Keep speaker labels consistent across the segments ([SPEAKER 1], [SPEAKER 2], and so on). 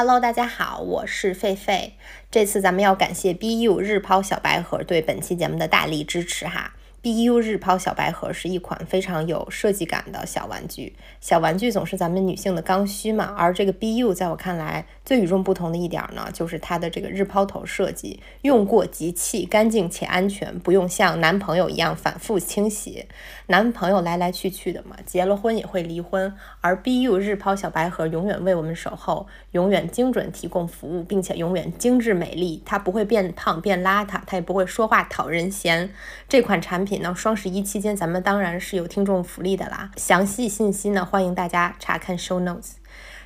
[SPEAKER 1] Hello，大家好，我是狒狒。这次咱们要感谢 BU 日抛小白盒对本期节目的大力支持哈。BU 日抛小白盒是一款非常有设计感的小玩具。小玩具总是咱们女性的刚需嘛，而这个 BU 在我看来最与众不同的一点呢，就是它的这个日抛头设计，用过即弃，干净且安全，不用像男朋友一样反复清洗。男朋友来来去去的嘛，结了婚也会离婚，而 BU 日抛小白盒永远为我们守候，永远精准提供服务，并且永远精致美丽。它不会变胖变邋遢，它也不会说话讨人嫌。这款产品品呢，双十一期间咱们当然是有听众福利的啦。详细信息呢，欢迎大家查看 show notes。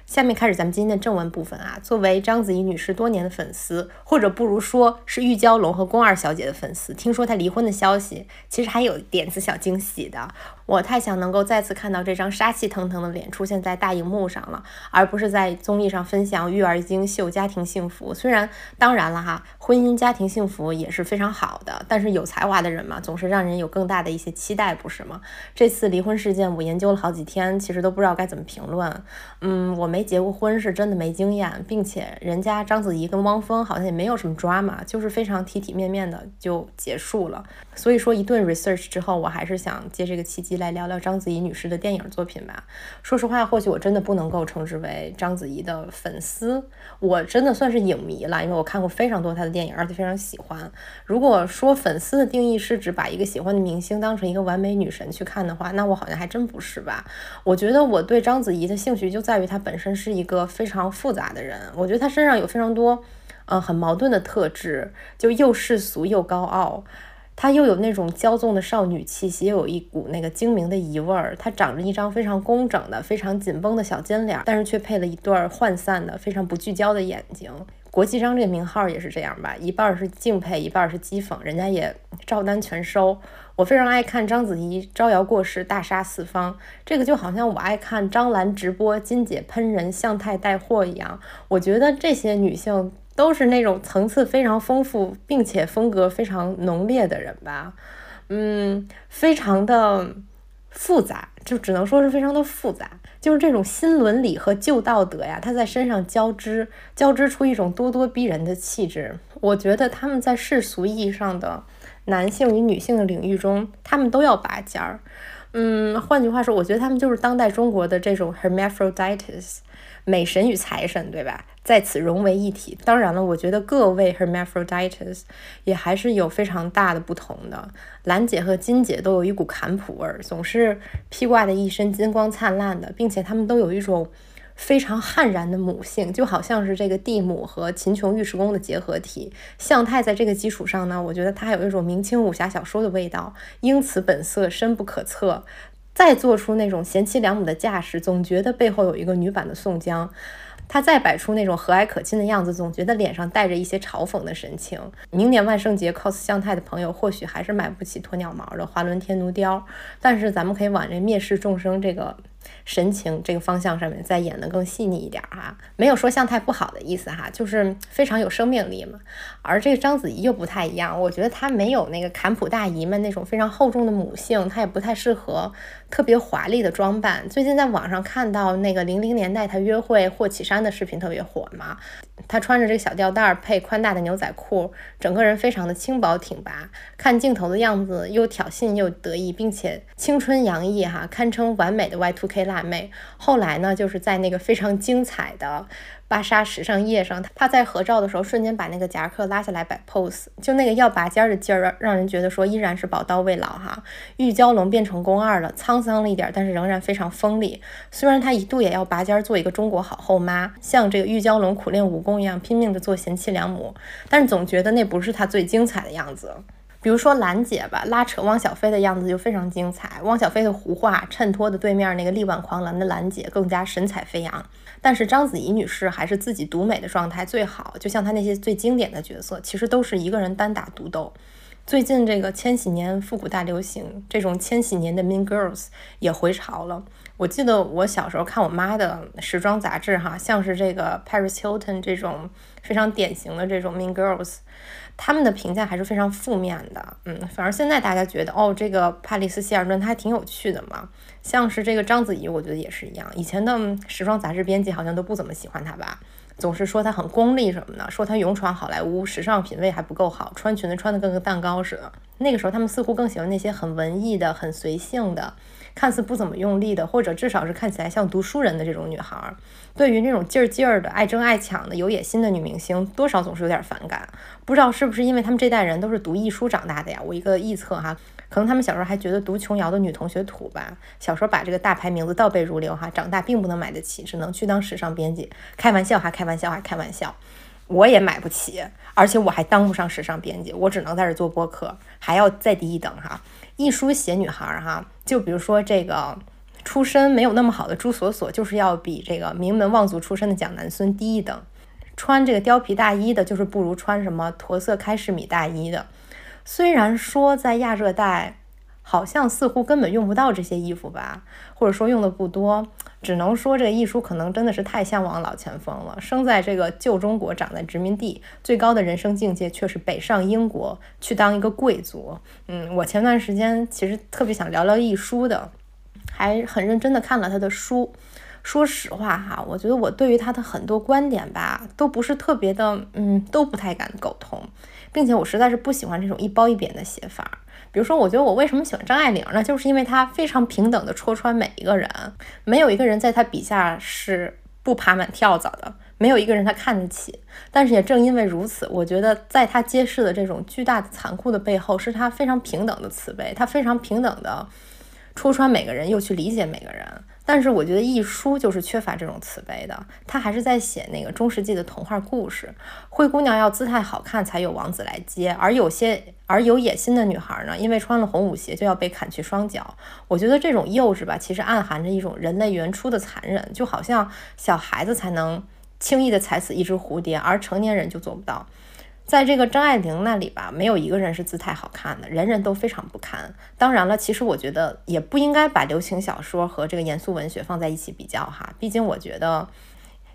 [SPEAKER 1] 下面开始咱们今天的正文部分啊。作为章子怡女士多年的粉丝，或者不如说是玉娇龙和宫二小姐的粉丝，听说她离婚的消息，其实还有点子小惊喜的。我太想能够再次看到这张杀气腾腾的脸出现在大荧幕上了，而不是在综艺上分享育儿经秀家庭幸福。虽然当然了哈，婚姻家庭幸福也是非常好的，但是有才华的人嘛，总是让人有更大的一些期待，不是吗？这次离婚事件我研究了好几天，其实都不知道该怎么评论。嗯，我没结过婚，是真的没经验，并且人家章子怡跟汪峰好像也没有什么 drama，就是非常体体面面的就结束了。所以说一顿 research 之后，我还是想借这个契机。来聊聊章子怡女士的电影作品吧。说实话，或许我真的不能够称之为章子怡的粉丝，我真的算是影迷了，因为我看过非常多她的电影，而且非常喜欢。如果说粉丝的定义是指把一个喜欢的明星当成一个完美女神去看的话，那我好像还真不是吧。我觉得我对章子怡的兴趣就在于她本身是一个非常复杂的人。我觉得她身上有非常多，嗯，很矛盾的特质，就又世俗又高傲。她又有那种骄纵的少女气息，又有一股那个精明的姨味儿。她长着一张非常工整的、非常紧绷的小尖脸，但是却配了一对涣散的、非常不聚焦的眼睛。国际章这名号也是这样吧，一半是敬佩，一半是讥讽，人家也照单全收。我非常爱看章子怡招摇过市、大杀四方，这个就好像我爱看张兰直播、金姐喷人、向太带货一样。我觉得这些女性。都是那种层次非常丰富，并且风格非常浓烈的人吧，嗯，非常的复杂，就只能说是非常的复杂，就是这种新伦理和旧道德呀，他在身上交织，交织出一种咄咄逼人的气质。我觉得他们在世俗意义上的男性与女性的领域中，他们都要拔尖儿。嗯，换句话说，我觉得他们就是当代中国的这种 hermaphrodites。美神与财神，对吧？在此融为一体。当然了，我觉得各位 hermaphrodites 也还是有非常大的不同的。兰姐和金姐都有一股坎普味儿，总是披挂的一身金光灿烂的，并且她们都有一种非常悍然的母性，就好像是这个地母和秦琼尉迟恭的结合体。向太在这个基础上呢，我觉得她还有一种明清武侠小说的味道，英雌本色，深不可测。再做出那种贤妻良母的架势，总觉得背后有一个女版的宋江；他再摆出那种和蔼可亲的样子，总觉得脸上带着一些嘲讽的神情。明年万圣节 cos 向太的朋友，或许还是买不起鸵鸟毛的华伦天奴貂，但是咱们可以往这蔑视众生这个。神情这个方向上面再演得更细腻一点哈，没有说相太不好的意思哈，就是非常有生命力嘛。而这个章子怡又不太一样，我觉得她没有那个坎普大姨们那种非常厚重的母性，她也不太适合特别华丽的装扮。最近在网上看到那个零零年代她约会霍启山的视频特别火嘛，她穿着这个小吊带配宽大的牛仔裤，整个人非常的轻薄挺拔，看镜头的样子又挑衅又得意，并且青春洋溢哈，堪称完美的 Y2。K 辣妹，后来呢，就是在那个非常精彩的芭莎时尚夜上，她在合照的时候，瞬间把那个夹克拉下来摆 pose，就那个要拔尖的劲儿，让人觉得说依然是宝刀未老哈。玉娇龙变成宫二了，沧桑了一点，但是仍然非常锋利。虽然她一度也要拔尖做一个中国好后妈，像这个玉娇龙苦练武功一样拼命的做贤妻良母，但是总觉得那不是她最精彩的样子。比如说兰姐吧，拉扯汪小菲的样子就非常精彩。汪小菲的胡话衬托的对面那个力挽狂澜的兰姐更加神采飞扬。但是章子怡女士还是自己独美的状态最好，就像她那些最经典的角色，其实都是一个人单打独斗。最近这个千禧年复古大流行，这种千禧年的 Mean Girls 也回潮了。我记得我小时候看我妈的时装杂志，哈，像是这个 Paris Hilton 这种非常典型的这种 Mean Girls。他们的评价还是非常负面的，嗯，反而现在大家觉得，哦，这个帕里斯希尔顿她还挺有趣的嘛，像是这个章子怡，我觉得也是一样，以前的时装杂志编辑好像都不怎么喜欢她吧，总是说她很功利什么的，说她勇闯好莱坞，时尚品味还不够好，穿裙子穿的跟个蛋糕似的。那个时候他们似乎更喜欢那些很文艺的、很随性的。看似不怎么用力的，或者至少是看起来像读书人的这种女孩，对于那种劲儿劲儿的、爱争爱抢的、有野心的女明星，多少总是有点反感。不知道是不是因为他们这代人都是读艺书长大的呀？我一个臆测哈，可能他们小时候还觉得读琼瑶的女同学土吧，小时候把这个大牌名字倒背如流哈，长大并不能买得起，只能去当时尚编辑。开玩笑哈，开玩笑哈，开玩笑，我也买不起，而且我还当不上时尚编辑，我只能在这做播客，还要再低一等哈。一书写女孩儿哈，就比如说这个出身没有那么好的朱锁锁，就是要比这个名门望族出身的蒋南孙低一等。穿这个貂皮大衣的，就是不如穿什么驼色开式米大衣的。虽然说在亚热带。好像似乎根本用不到这些衣服吧，或者说用的不多，只能说这个艺术可能真的是太向往老前锋了。生在这个旧中国，长在殖民地，最高的人生境界却是北上英国去当一个贵族。嗯，我前段时间其实特别想聊聊艺书的，还很认真的看了他的书。说实话哈，我觉得我对于他的很多观点吧，都不是特别的，嗯，都不太敢苟同，并且我实在是不喜欢这种一褒一贬的写法。比如说，我觉得我为什么喜欢张爱玲呢？就是因为她非常平等的戳穿每一个人，没有一个人在她笔下是不爬满跳蚤的，没有一个人她看得起。但是也正因为如此，我觉得在她揭示的这种巨大的残酷的背后，是她非常平等的慈悲，她非常平等的戳穿每个人，又去理解每个人。但是我觉得一书就是缺乏这种慈悲的，他还是在写那个中世纪的童话故事。灰姑娘要姿态好看才有王子来接，而有些而有野心的女孩呢，因为穿了红舞鞋就要被砍去双脚。我觉得这种幼稚吧，其实暗含着一种人类原初的残忍，就好像小孩子才能轻易的踩死一只蝴蝶，而成年人就做不到。在这个张爱玲那里吧，没有一个人是姿态好看的，人人都非常不堪。当然了，其实我觉得也不应该把流行小说和这个严肃文学放在一起比较哈，毕竟我觉得。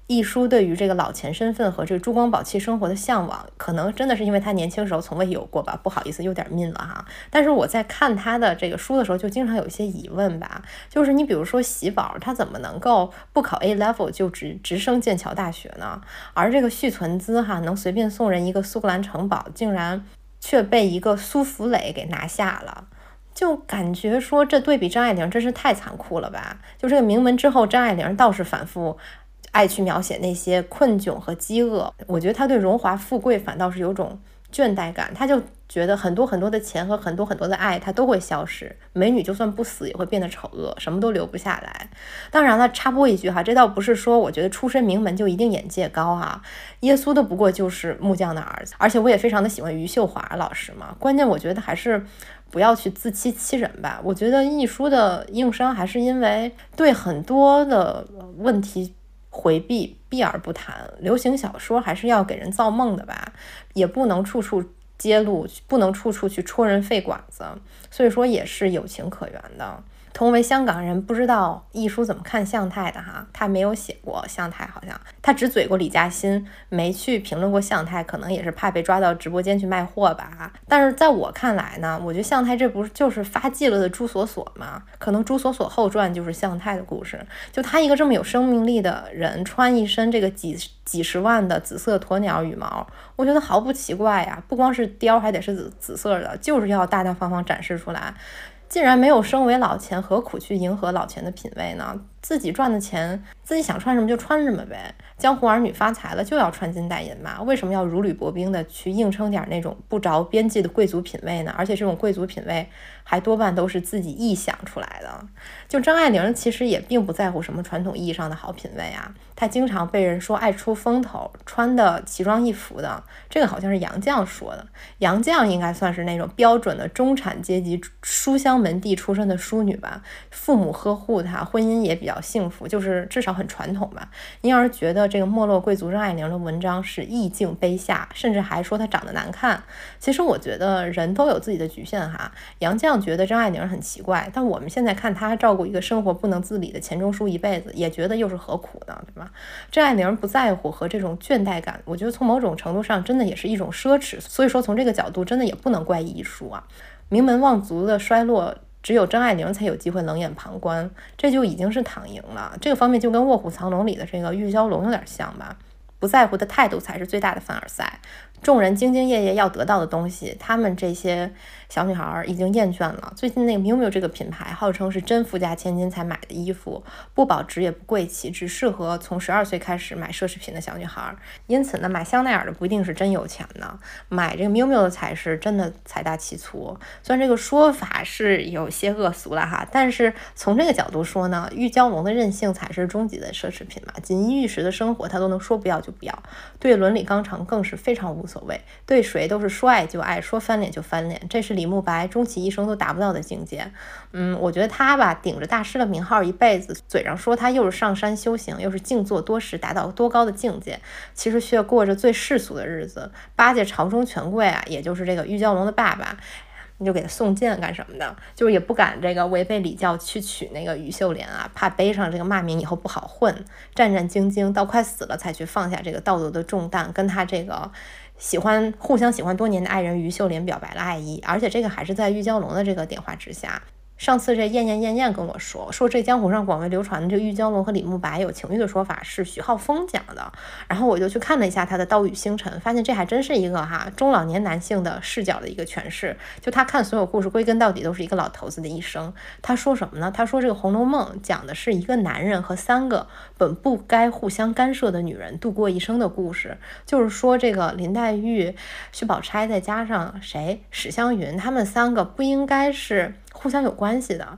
[SPEAKER 1] 一书对于这个老钱身份和这个珠光宝气生活的向往，可能真的是因为他年轻时候从未有过吧。不好意思，有点命了哈。但是我在看他的这个书的时候，就经常有一些疑问吧。就是你比如说喜宝，他怎么能够不考 A level 就直直升剑桥大学呢？而这个续存资哈，能随便送人一个苏格兰城堡，竟然却被一个苏福磊给拿下了，就感觉说这对比张爱玲真是太残酷了吧。就这个名门之后，张爱玲倒是反复。爱去描写那些困窘和饥饿，我觉得他对荣华富贵反倒是有种倦怠感，他就觉得很多很多的钱和很多很多的爱，他都会消失。美女就算不死，也会变得丑恶，什么都留不下来。当然了，插播一句哈，这倒不是说我觉得出身名门就一定眼界高哈。耶稣的不过就是木匠的儿子，而且我也非常的喜欢余秀华老师嘛。关键我觉得还是不要去自欺欺人吧。我觉得艺书的硬伤还是因为对很多的问题。回避避而不谈，流行小说还是要给人造梦的吧，也不能处处揭露，不能处处去戳人肺管子，所以说也是有情可原的。同为香港人，不知道易叔怎么看向太的哈？他没有写过向太，好像他只嘴过李嘉欣，没去评论过向太，可能也是怕被抓到直播间去卖货吧。但是在我看来呢，我觉得向太这不是就是发迹了的朱锁锁吗？可能朱锁锁后传就是向太的故事。就他一个这么有生命力的人，穿一身这个几几十万的紫色鸵鸟羽毛，我觉得毫不奇怪呀。不光是貂，还得是紫紫色的，就是要大大方方展示出来。既然没有升为老钱，何苦去迎合老钱的品味呢？自己赚的钱，自己想穿什么就穿什么呗。江湖儿女发财了就要穿金戴银嘛，为什么要如履薄冰的去硬撑点那种不着边际的贵族品味呢？而且这种贵族品味还多半都是自己臆想出来的。就张爱玲其实也并不在乎什么传统意义上的好品味啊，她经常被人说爱出风头，穿的奇装异服的。这个好像是杨绛说的，杨绛应该算是那种标准的中产阶级书香门第出身的淑女吧，父母呵护她，婚姻也比比较。幸福就是至少很传统吧。您要是觉得这个没落贵族张爱玲的文章是意境卑下，甚至还说她长得难看，其实我觉得人都有自己的局限哈。杨绛觉得张爱玲很奇怪，但我们现在看她照顾一个生活不能自理的钱钟书一辈子，也觉得又是何苦呢？对吧？张爱玲不在乎和这种倦怠感，我觉得从某种程度上真的也是一种奢侈。所以说从这个角度，真的也不能怪艺术啊。名门望族的衰落。只有张爱玲才有机会冷眼旁观，这就已经是躺赢了。这个方面就跟《卧虎藏龙》里的这个玉娇龙有点像吧。不在乎的态度才是最大的凡尔赛。众人兢兢业业要得到的东西，他们这些小女孩已经厌倦了。最近那个 miu miu 这个品牌，号称是真富家千金才买的衣服，不保值也不贵气，只适合从十二岁开始买奢侈品的小女孩。因此呢，买香奈儿的不一定是真有钱呢，买这个 miu miu 的才是真的财大气粗。虽然这个说法是有些恶俗了哈，但是从这个角度说呢，玉娇龙的任性才是终极的奢侈品嘛。锦衣玉食的生活，他都能说不要就不要，对伦理纲常更是非常。无所谓，对谁都是说爱就爱，说翻脸就翻脸，这是李慕白终其一生都达不到的境界。嗯，我觉得他吧，顶着大师的名号一辈子，嘴上说他又是上山修行，又是静坐多时，达到多高的境界，其实却过着最世俗的日子。八戒朝中权贵啊，也就是这个玉娇龙的爸爸，你就给他送剑干什么的？就是也不敢这个违背礼教去娶那个于秀莲啊，怕背上这个骂名以后不好混，战战兢兢到快死了才去放下这个道德的重担，跟他这个。喜欢互相喜欢多年的爱人于秀莲表白了爱意，而且这个还是在玉娇龙的这个点化之下。上次这燕燕燕燕跟我说，说这江湖上广为流传的这玉娇龙和李慕白有情欲的说法是徐浩峰讲的，然后我就去看了一下他的《刀与星辰》，发现这还真是一个哈中老年男性的视角的一个诠释。就他看所有故事，归根到底都是一个老头子的一生。他说什么呢？他说这个《红楼梦》讲的是一个男人和三个本不该互相干涉的女人度过一生的故事。就是说这个林黛玉、薛宝钗再加上谁史湘云，他们三个不应该是。互相有关系的，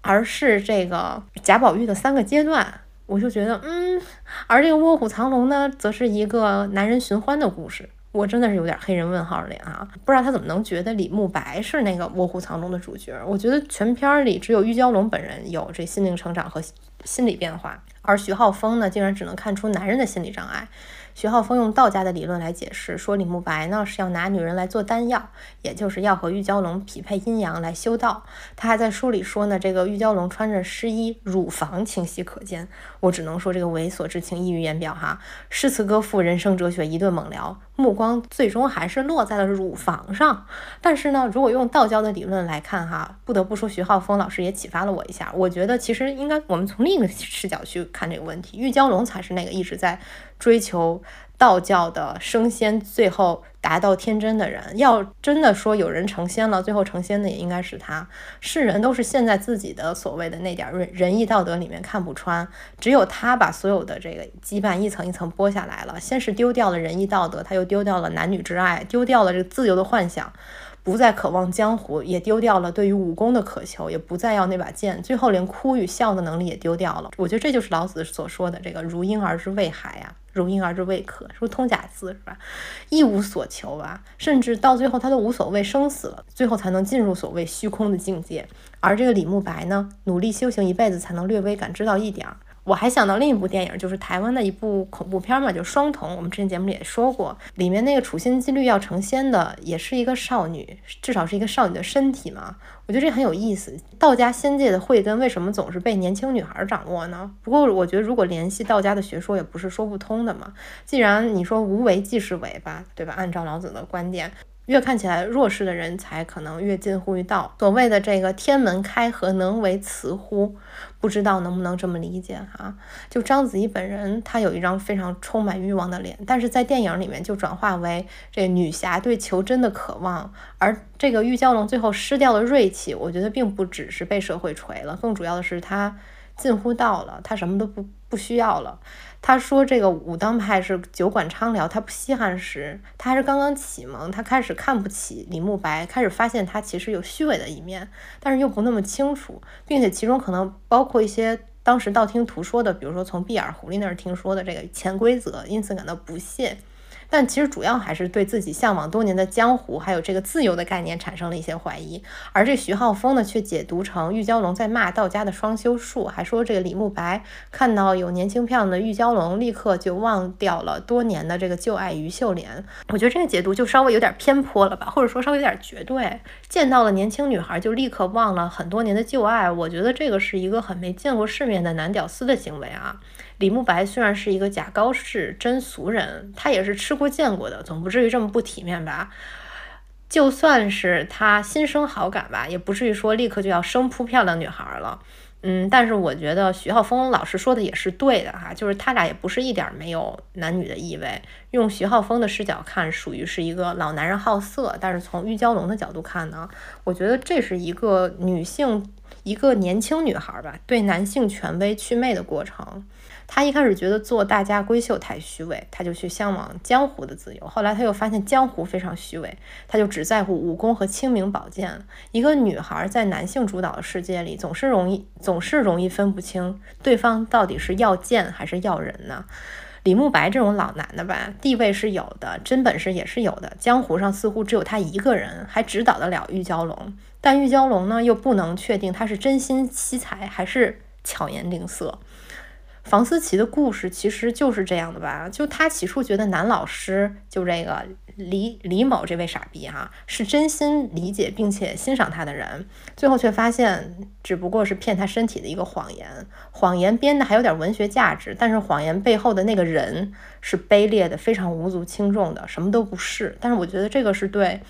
[SPEAKER 1] 而是这个贾宝玉的三个阶段，我就觉得，嗯，而这个卧虎藏龙呢，则是一个男人寻欢的故事，我真的是有点黑人问号脸啊，不知道他怎么能觉得李慕白是那个卧虎藏龙的主角？我觉得全片里只有玉娇龙本人有这心灵成长和心理变化，而徐浩峰呢，竟然只能看出男人的心理障碍。徐浩峰用道家的理论来解释，说李慕白呢是要拿女人来做丹药，也就是要和玉娇龙匹配阴阳来修道。他还在书里说呢，这个玉娇龙穿着湿衣，乳房清晰可见。我只能说这个猥琐之情溢于言表哈。诗词歌赋、人生哲学一顿猛聊，目光最终还是落在了乳房上。但是呢，如果用道教的理论来看哈，不得不说徐浩峰老师也启发了我一下。我觉得其实应该我们从另一个视角去看这个问题，玉娇龙才是那个一直在。追求道教的升仙，最后达到天真的人，要真的说有人成仙了，最后成仙的也应该是他。世人都是陷在自己的所谓的那点仁仁义道德里面看不穿，只有他把所有的这个羁绊一层一层剥下来了。先是丢掉了仁义道德，他又丢掉了男女之爱，丢掉了这个自由的幻想。不再渴望江湖，也丢掉了对于武功的渴求，也不再要那把剑，最后连哭与笑的能力也丢掉了。我觉得这就是老子所说的这个“如婴儿之未孩”啊，“如婴儿之未可”，是不是通假字是吧？一无所求啊，甚至到最后他都无所谓生死了，最后才能进入所谓虚空的境界。而这个李慕白呢，努力修行一辈子，才能略微感知到一点儿。我还想到另一部电影，就是台湾的一部恐怖片嘛，就《双瞳》。我们之前节目里也说过，里面那个处心积虑要成仙的，也是一个少女，至少是一个少女的身体嘛。我觉得这很有意思。道家仙界的慧根为什么总是被年轻女孩掌握呢？不过我觉得，如果联系道家的学说，也不是说不通的嘛。既然你说无为即是为吧，对吧？按照老子的观点。越看起来弱势的人才可能越近乎于道。所谓的这个天门开合，能为雌乎？不知道能不能这么理解哈？就章子怡本人，她有一张非常充满欲望的脸，但是在电影里面就转化为这女侠对求真的渴望。而这个玉娇龙最后失掉了锐气，我觉得并不只是被社会锤了，更主要的是她近乎道了，她什么都不不需要了。他说：“这个武当派是酒馆畅聊，他不稀罕时，他还是刚刚启蒙，他开始看不起李慕白，开始发现他其实有虚伪的一面，但是又不那么清楚，并且其中可能包括一些当时道听途说的，比如说从碧眼狐狸那儿听说的这个潜规则，因此感到不屑。”但其实主要还是对自己向往多年的江湖，还有这个自由的概念产生了一些怀疑。而这徐浩峰呢，却解读成玉娇龙在骂道家的双修术，还说这个李慕白看到有年轻漂亮的玉娇龙，立刻就忘掉了多年的这个旧爱于秀莲。我觉得这个解读就稍微有点偏颇了吧，或者说稍微有点绝对。见到了年轻女孩就立刻忘了很多年的旧爱，我觉得这个是一个很没见过世面的男屌丝的行为啊。李慕白虽然是一个假高士真俗人，他也是吃过见过的，总不至于这么不体面吧？就算是他心生好感吧，也不至于说立刻就要生扑漂亮女孩了。嗯，但是我觉得徐浩峰老师说的也是对的哈，就是他俩也不是一点没有男女的意味。用徐浩峰的视角看，属于是一个老男人好色；但是从玉娇龙的角度看呢，我觉得这是一个女性，一个年轻女孩吧，对男性权威祛魅的过程。他一开始觉得做大家闺秀太虚伪，他就去向往江湖的自由。后来他又发现江湖非常虚伪，他就只在乎武功和清明宝剑。一个女孩在男性主导的世界里，总是容易总是容易分不清对方到底是要剑还是要人呢？李慕白这种老男的吧，地位是有的，真本事也是有的。江湖上似乎只有他一个人还指导得了玉娇龙，但玉娇龙呢，又不能确定他是真心惜才还是巧言令色。房思琪的故事其实就是这样的吧？就他起初觉得男老师就这个李李某这位傻逼哈，是真心理解并且欣赏他的人，最后却发现只不过是骗他身体的一个谎言。谎言编的还有点文学价值，但是谎言背后的那个人是卑劣的，非常无足轻重的，什么都不是。但是我觉得这个是对。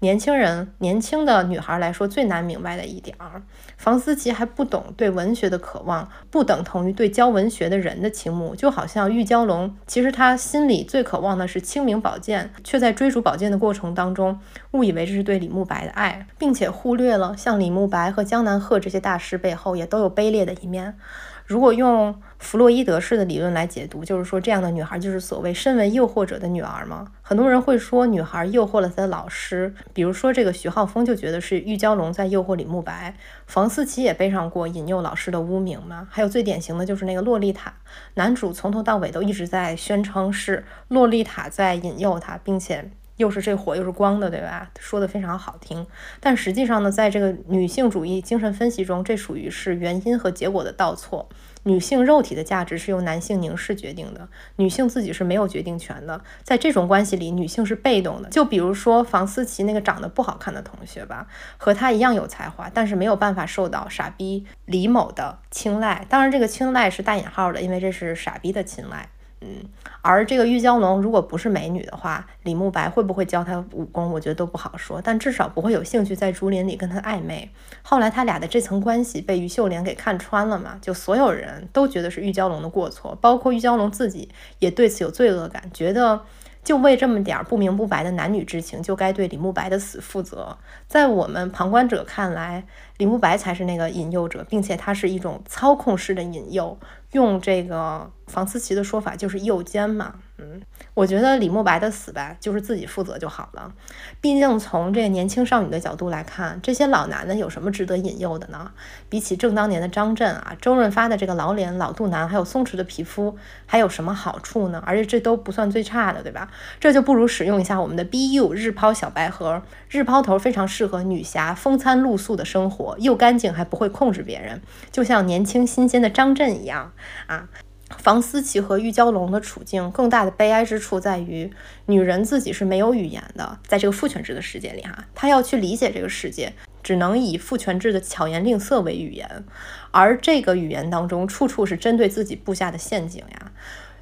[SPEAKER 1] 年轻人、年轻的女孩来说最难明白的一点儿，房思琪还不懂对文学的渴望，不等同于对教文学的人的倾慕。就好像玉娇龙，其实他心里最渴望的是清明宝剑，却在追逐宝剑的过程当中，误以为这是对李慕白的爱，并且忽略了像李慕白和江南鹤这些大师背后也都有卑劣的一面。如果用弗洛伊德式的理论来解读，就是说这样的女孩就是所谓身为诱惑者的女儿吗？很多人会说女孩诱惑了她的老师，比如说这个徐浩峰就觉得是玉娇龙在诱惑李慕白，房思琪也背上过引诱老师的污名嘛。还有最典型的就是那个洛丽塔，男主从头到尾都一直在宣称是洛丽塔在引诱他，并且。又是这火又是光的，对吧？说的非常好听，但实际上呢，在这个女性主义精神分析中，这属于是原因和结果的倒错。女性肉体的价值是由男性凝视决定的，女性自己是没有决定权的。在这种关系里，女性是被动的。就比如说房思琪那个长得不好看的同学吧，和她一样有才华，但是没有办法受到傻逼李某的青睐。当然，这个青睐是带引号的，因为这是傻逼的青睐。嗯，而这个玉娇龙如果不是美女的话，李慕白会不会教她武功，我觉得都不好说。但至少不会有兴趣在竹林里跟她暧昧。后来他俩的这层关系被于秀莲给看穿了嘛？就所有人都觉得是玉娇龙的过错，包括玉娇龙自己也对此有罪恶感，觉得就为这么点不明不白的男女之情，就该对李慕白的死负责。在我们旁观者看来，李慕白才是那个引诱者，并且他是一种操控式的引诱。用这个房思琪的说法，就是诱奸嘛。嗯，我觉得李慕白的死吧，就是自己负责就好了。毕竟从这个年轻少女的角度来看，这些老男的有什么值得引诱的呢？比起正当年的张震啊、周润发的这个老脸、老肚腩，还有松弛的皮肤，还有什么好处呢？而且这都不算最差的，对吧？这就不如使用一下我们的 BU 日抛小白盒，日抛头非常适合女侠风餐露宿的生活，又干净还不会控制别人，就像年轻新鲜的张震一样啊。房思琪和玉娇龙的处境更大的悲哀之处在于，女人自己是没有语言的，在这个父权制的世界里，哈，她要去理解这个世界，只能以父权制的巧言令色为语言，而这个语言当中，处处是针对自己布下的陷阱呀。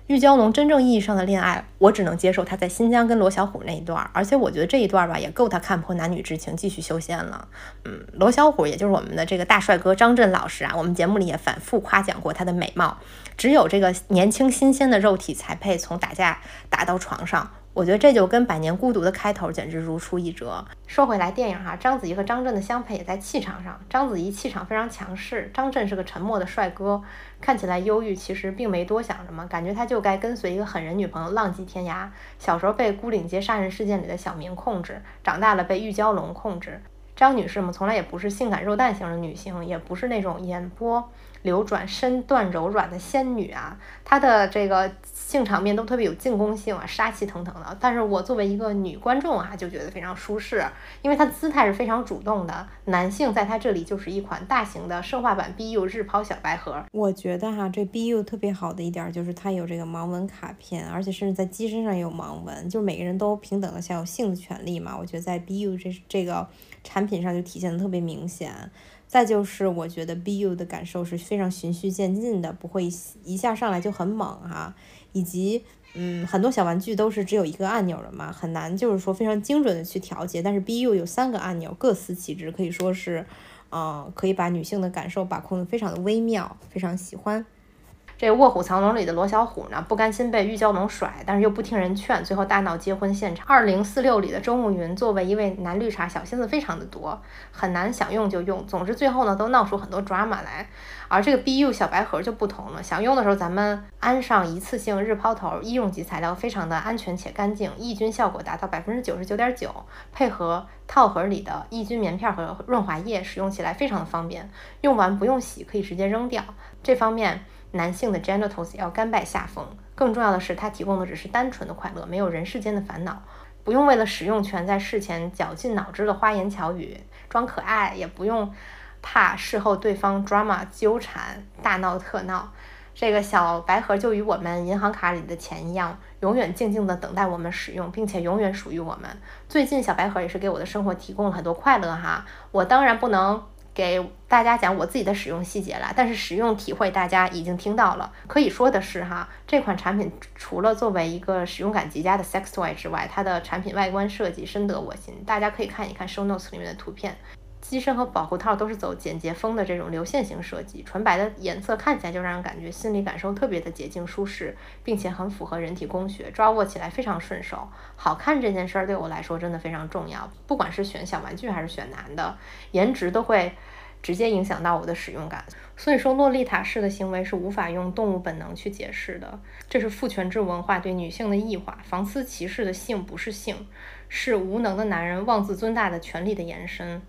[SPEAKER 1] 玉娇龙真正意义上的恋爱，我只能接受他在新疆跟罗小虎那一段，而且我觉得这一段吧，也够他看破男女之情，继续修仙了。嗯，罗小虎也就是我们的这个大帅哥张震老师啊，我们节目里也反复夸奖过他的美貌，只有这个年轻新鲜的肉体才配从打架打到床上。我觉得这就跟《百年孤独》的开头简直如出一辙。说回来，电影哈，章子怡和张震的相配也在气场上。章子怡气场非常强势，张震是个沉默的帅哥，看起来忧郁，其实并没多想什么，感觉他就该跟随一个狠人女朋友浪迹天涯。小时候被孤岭街杀人事件里的小明控制，长大了被玉娇龙控制。张女士嘛，从来也不是性感肉蛋型的女性，也不是那种演播。流转身段柔软的仙女啊，她的这个性场面都特别有进攻性啊，杀气腾腾的。但是我作为一个女观众啊，就觉得非常舒适，因为她姿态是非常主动的。男性在她这里就是一款大型的生化版 BU 日抛小白盒。
[SPEAKER 2] 我觉得哈，这 BU 特别好的一点就是它有这个盲文卡片，而且甚至在机身上也有盲文，就是每个人都平等的享有性的权利嘛。我觉得在 BU 这这个产。品上就体现的特别明显。再就是我觉得 BU 的感受是非常循序渐进的，不会一下上来就很猛哈，以及。嗯，很多小玩具都是只有一个按钮的嘛，很难就是说非常精准的去调节。但是 BU 有三个按钮，各司其职，可以说是，呃，可以把女性的感受把控的非常的微妙，非常喜欢。
[SPEAKER 1] 这《卧虎藏龙》里的罗小虎呢，不甘心被玉娇龙甩，但是又不听人劝，最后大闹结婚现场。二零四六里的周慕云作为一位男绿茶，小心思非常的多，很难想用就用。总之最后呢，都闹出很多 drama 来。而这个 BU 小白盒就不同了，想用的时候咱们安上一次性日抛头，医用级材料，非常的安全且干净，抑菌效果达到百分之九十九点九，配合套盒里的抑菌棉片和润滑液，使用起来非常的方便。用完不用洗，可以直接扔掉。这方面。男性的 genitals 要甘拜下风。更重要的是，它提供的只是单纯的快乐，没有人世间的烦恼，不用为了使用权在事前绞尽脑汁的花言巧语装可爱，也不用怕事后对方 drama 纠缠大闹特闹。这个小白盒就与我们银行卡里的钱一样，永远静静的等待我们使用，并且永远属于我们。最近小白盒也是给我的生活提供了很多快乐哈。我当然不能。给大家讲我自己的使用细节了，但是使用体会大家已经听到了。可以说的是哈，这款产品除了作为一个使用感极佳的 sex toy 之外，它的产品外观设计深得我心。大家可以看一看 show notes 里面的图片。机身和保护套都是走简洁风的这种流线型设计，纯白的颜色看起来就让人感觉心理感受特别的洁净舒适，并且很符合人体工学，抓握起来非常顺手。好看这件事儿对我来说真的非常重要，不管是选小玩具还是选男的，颜值都会直接影响到我的使用感。所以说，洛丽塔式的行为是无法用动物本能去解释的，这是父权制文化对女性的异化。房思琪式的性不是性，是无能的男人妄自尊大的权力的延伸。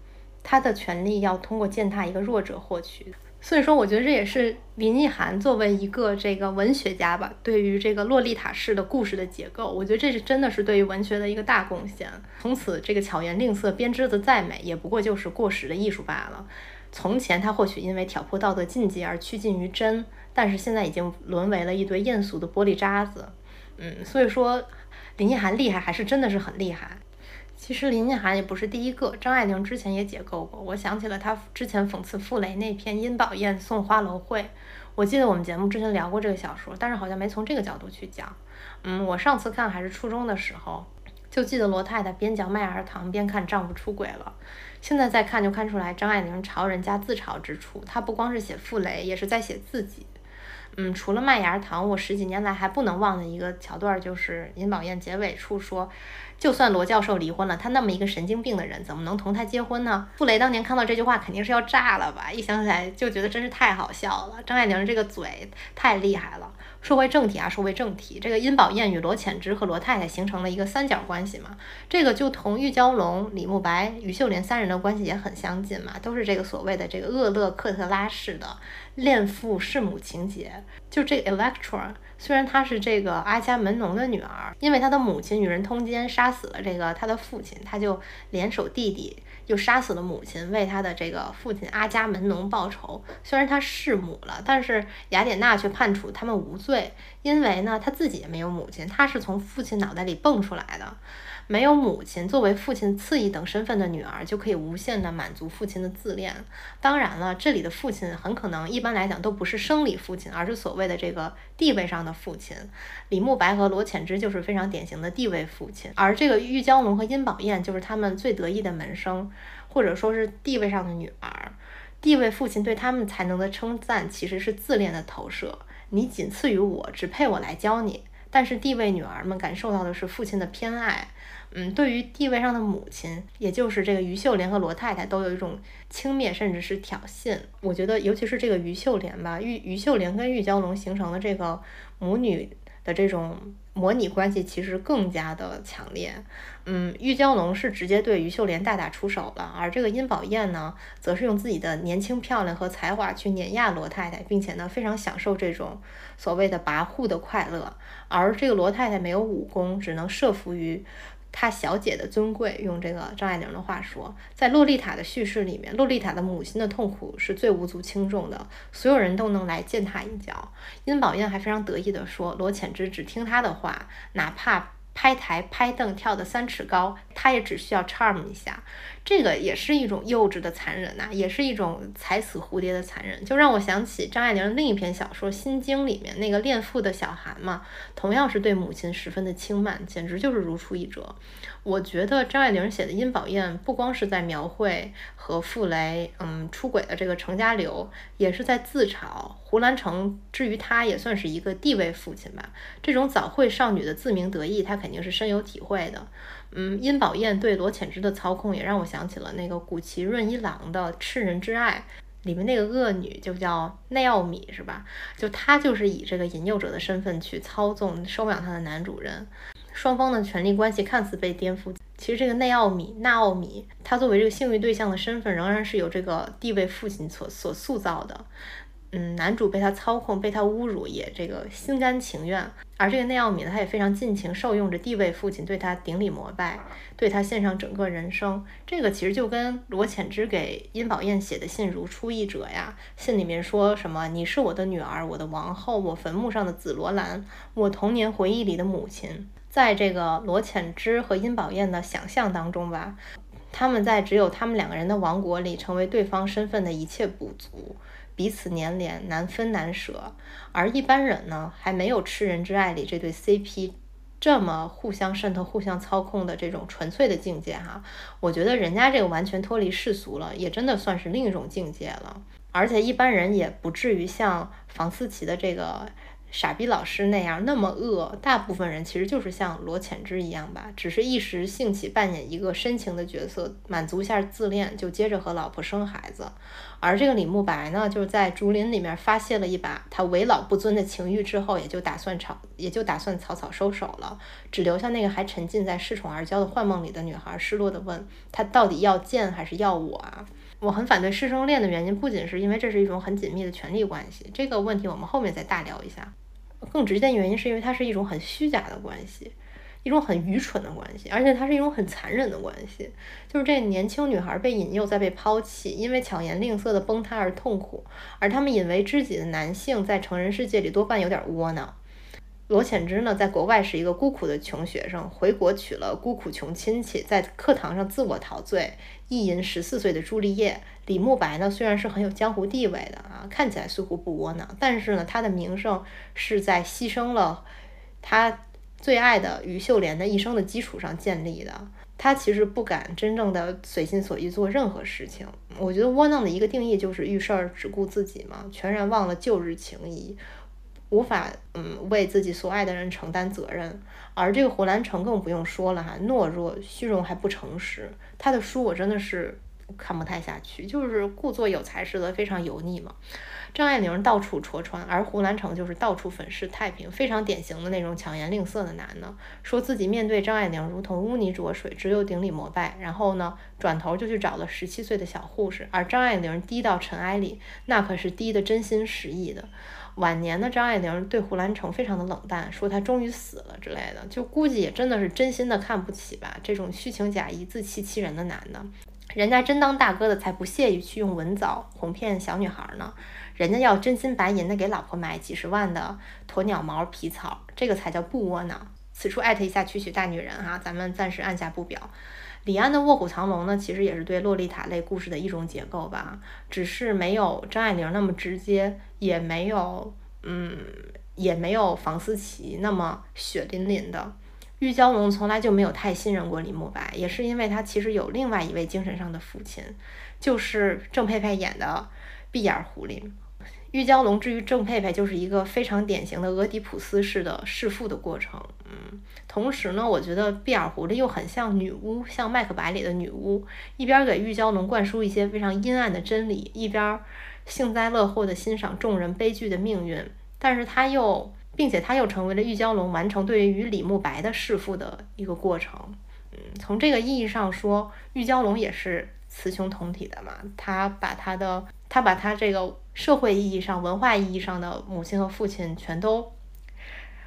[SPEAKER 1] 他的权利要通过践踏一个弱者获取，所以说我觉得这也是林奕涵作为一个这个文学家吧，对于这个洛丽塔式的故事的结构，我觉得这是真的是对于文学的一个大贡献。从此，这个巧言令色编织的再美，也不过就是过时的艺术罢了。从前，他或许因为挑破道德禁忌而趋近于真，但是现在已经沦为了一堆艳俗的玻璃渣子。嗯，所以说林奕涵厉害，还是真的是很厉害。其实林奕涵也不是第一个，张爱玲之前也解构过。我想起了她之前讽刺傅雷那篇《殷宝燕送花楼会》，我记得我们节目之前聊过这个小说，但是好像没从这个角度去讲。嗯，我上次看还是初中的时候，就记得罗太太边嚼麦芽糖边看丈夫出轨了。现在再看就看出来张爱玲嘲人家自嘲之处，她不光是写傅雷，也是在写自己。嗯，除了麦芽糖，我十几年来还不能忘的一个桥段就是殷宝燕结尾处说。就算罗教授离婚了，他那么一个神经病的人，怎么能同他结婚呢？傅雷当年看到这句话，肯定是要炸了吧？一想起来就觉得真是太好笑了。张爱玲这个嘴太厉害了。说回正题啊，说回正题，这个殷宝燕与罗浅之和罗太太形成了一个三角关系嘛？这个就同玉娇龙、李慕白、于秀莲三人的关系也很相近嘛，都是这个所谓的这个厄勒克特拉式的恋父弑母情节。就这个 Electra。虽然她是这个阿伽门农的女儿，因为她的母亲与人通奸，杀死了这个她的父亲，她就联手弟弟，又杀死了母亲，为她的这个父亲阿伽门农报仇。虽然她弑母了，但是雅典娜却判处他们无罪，因为呢，她自己也没有母亲，她是从父亲脑袋里蹦出来的。没有母亲作为父亲次一等身份的女儿，就可以无限的满足父亲的自恋。当然了，这里的父亲很可能一般来讲都不是生理父亲，而是所谓的这个地位上的父亲。李慕白和罗浅之就是非常典型的地位父亲，而这个玉娇龙和殷宝燕就是他们最得意的门生，或者说是地位上的女儿。地位父亲对他们才能的称赞，其实是自恋的投射。你仅次于我，只配我来教你。但是地位女儿们感受到的是父亲的偏爱。嗯，对于地位上的母亲，也就是这个于秀莲和罗太太，都有一种轻蔑甚至是挑衅。我觉得，尤其是这个于秀莲吧，于于秀莲跟玉娇龙形成的这个母女的这种模拟关系，其实更加的强烈。嗯，玉娇龙是直接对于秀莲大打出手了，而这个殷宝燕呢，则是用自己的年轻漂亮和才华去碾压罗太太，并且呢，非常享受这种所谓的跋扈的快乐。而这个罗太太没有武功，只能设伏于。她小姐的尊贵，用这个张爱玲的话说，在洛丽塔的叙事里面，洛丽塔的母亲的痛苦是最无足轻重的，所有人都能来践踏一脚。殷宝燕还非常得意地说，罗浅之只听她的话，哪怕拍台、拍凳跳得三尺高，她也只需要 charm 一下。这个也是一种幼稚的残忍呐，也是一种踩死蝴蝶的残忍，就让我想起张爱玲另一篇小说《心经》里面那个恋父的小韩嘛，同样是对母亲十分的轻慢，简直就是如出一辙。我觉得张爱玲写的《殷宝燕》不光是在描绘和傅雷嗯出轨的这个程家流，也是在自嘲胡兰成。至于他，也算是一个地位父亲吧。这种早慧少女的自鸣得意，他肯定是深有体会的。嗯，殷宝燕对罗浅之的操控，也让我想起了那个古奇润一郎的《赤人之爱》里面那个恶女，就叫内奥米，是吧？就她就是以这个引诱者的身份去操纵收养她的男主人。双方的权力关系看似被颠覆，其实这个内奥米、纳奥米，他作为这个性欲对象的身份，仍然是由这个地位父亲所所塑造的。嗯，男主被他操控，被他侮辱，也这个心甘情愿。而这个内奥米呢，他也非常尽情受用着地位父亲对他顶礼膜拜，对他献上整个人生。这个其实就跟罗浅之给殷宝燕写的信如出一辙呀。信里面说什么？你是我的女儿，我的王后，我坟墓上的紫罗兰，我童年回忆里的母亲。在这个罗浅之和殷宝燕的想象当中吧，他们在只有他们两个人的王国里，成为对方身份的一切补足，彼此粘连，难分难舍。而一般人呢，还没有《吃人之爱》里这对 CP 这么互相渗透、互相操控的这种纯粹的境界哈。我觉得人家这个完全脱离世俗了，也真的算是另一种境界了。而且一般人也不至于像房思琪的这个。傻逼老师那样那么恶，大部分人其实就是像罗浅之一样吧，只是一时兴起扮演一个深情的角色，满足一下自恋，就接着和老婆生孩子。而这个李慕白呢，就是在竹林里面发泄了一把他为老不尊的情欲之后，也就打算草，也就打算草草收手了，只留下那个还沉浸在恃宠而骄的幻梦里的女孩，失落的问他到底要见还是要我啊？我很反对师生恋的原因，不仅是因为这是一种很紧密的权力关系，这个问题我们后面再大聊一下。更直接的原因是因为它是一种很虚假的关系，一种很愚蠢的关系，而且它是一种很残忍的关系。就是这年轻女孩被引诱再被抛弃，因为巧言令色的崩塌而痛苦，而他们引为知己的男性在成人世界里多半有点窝囊。罗浅之呢，在国外是一个孤苦的穷学生，回国娶了孤苦穷亲戚，在课堂上自我陶醉，意淫十四岁的朱丽叶。李慕白呢，虽然是很有江湖地位的啊，看起来似乎不窝囊，但是呢，他的名声是在牺牲了他最爱的于秀莲的一生的基础上建立的。他其实不敢真正的随心所欲做任何事情。我觉得窝囊的一个定义就是遇事儿只顾自己嘛，全然忘了旧日情谊。无法嗯为自己所爱的人承担责任，而这个胡兰成更不用说了哈，懦弱、虚荣还不诚实。他的书我真的是看不太下去，就是故作有才似的，非常油腻嘛。张爱玲到处戳穿，而胡兰成就是到处粉饰太平，非常典型的那种巧言令色的男的，说自己面对张爱玲如同污泥浊水，只有顶礼膜拜，然后呢转头就去找了十七岁的小护士，而张爱玲低到尘埃里，那可是低的真心实意的。晚年的张爱玲对胡兰成非常的冷淡，说他终于死了之类的，就估计也真的是真心的看不起吧，这种虚情假意、自欺欺人的男的，人家真当大哥的才不屑于去用文藻哄骗小女孩呢，人家要真金白银的给老婆买几十万的鸵鸟毛皮草，这个才叫不窝囊。此处艾特一下曲曲大女人哈，咱们暂时按下不表。李安的《卧虎藏龙》呢，其实也是对洛丽塔类故事的一种解构吧，只是没有张爱玲那么直接，也没有，嗯，也没有房思琪那么血淋淋的。玉娇龙从来就没有太信任过李慕白，也是因为他其实有另外一位精神上的父亲，就是郑佩佩演的闭眼狐狸。玉娇龙至于郑佩佩，就是一个非常典型的俄狄浦斯式的弑父的过程。嗯，同时呢，我觉得闭眼狐狸又很像女巫，像麦克白里的女巫，一边给玉娇龙灌输一些非常阴暗的真理，一边幸灾乐祸地欣赏众人悲剧的命运。但是他又，并且他又成为了玉娇龙完成对于李慕白的弑父的一个过程。嗯，从这个意义上说，玉娇龙也是雌雄同体的嘛。他把他的，他把他这个。社会意义上、文化意义上的母亲和父亲全都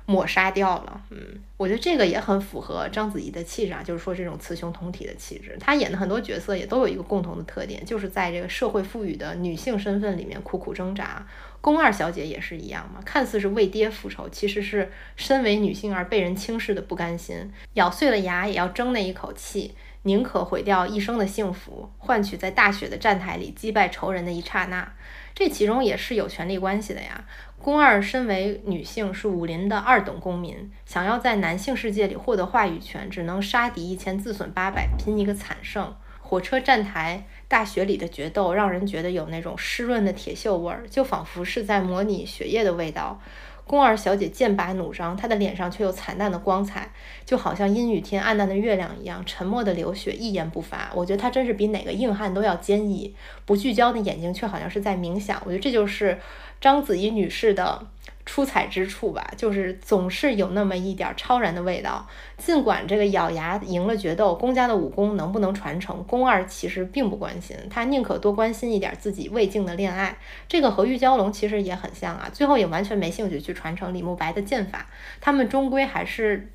[SPEAKER 1] 抹杀掉了。嗯，我觉得这个也很符合章子怡的气质啊，就是说这种雌雄同体的气质。她演的很多角色也都有一个共同的特点，就是在这个社会赋予的女性身份里面苦苦挣扎。宫二小姐也是一样嘛，看似是为爹复仇，其实是身为女性而被人轻视的不甘心，咬碎了牙也要争那一口气。宁可毁掉一生的幸福，换取在大雪的站台里击败仇人的一刹那。这其中也是有权力关系的呀。宫二身为女性，是武林的二等公民，想要在男性世界里获得话语权，只能杀敌一千，自损八百，拼一个惨胜。火车站台大雪里的决斗，让人觉得有那种湿润的铁锈味儿，就仿佛是在模拟血液的味道。宫二小姐剑拔弩张，她的脸上却有惨淡的光彩，就好像阴雨天暗淡的月亮一样，沉默的流血，一言不发。我觉得她真是比哪个硬汉都要坚毅，不聚焦的眼睛却好像是在冥想。我觉得这就是章子怡女士的。出彩之处吧，就是总是有那么一点超然的味道。尽管这个咬牙赢了决斗，宫家的武功能不能传承，宫二其实并不关心，他宁可多关心一点自己未尽的恋爱。这个和玉娇龙其实也很像啊，最后也完全没兴趣去传承李慕白的剑法。他们终归还是。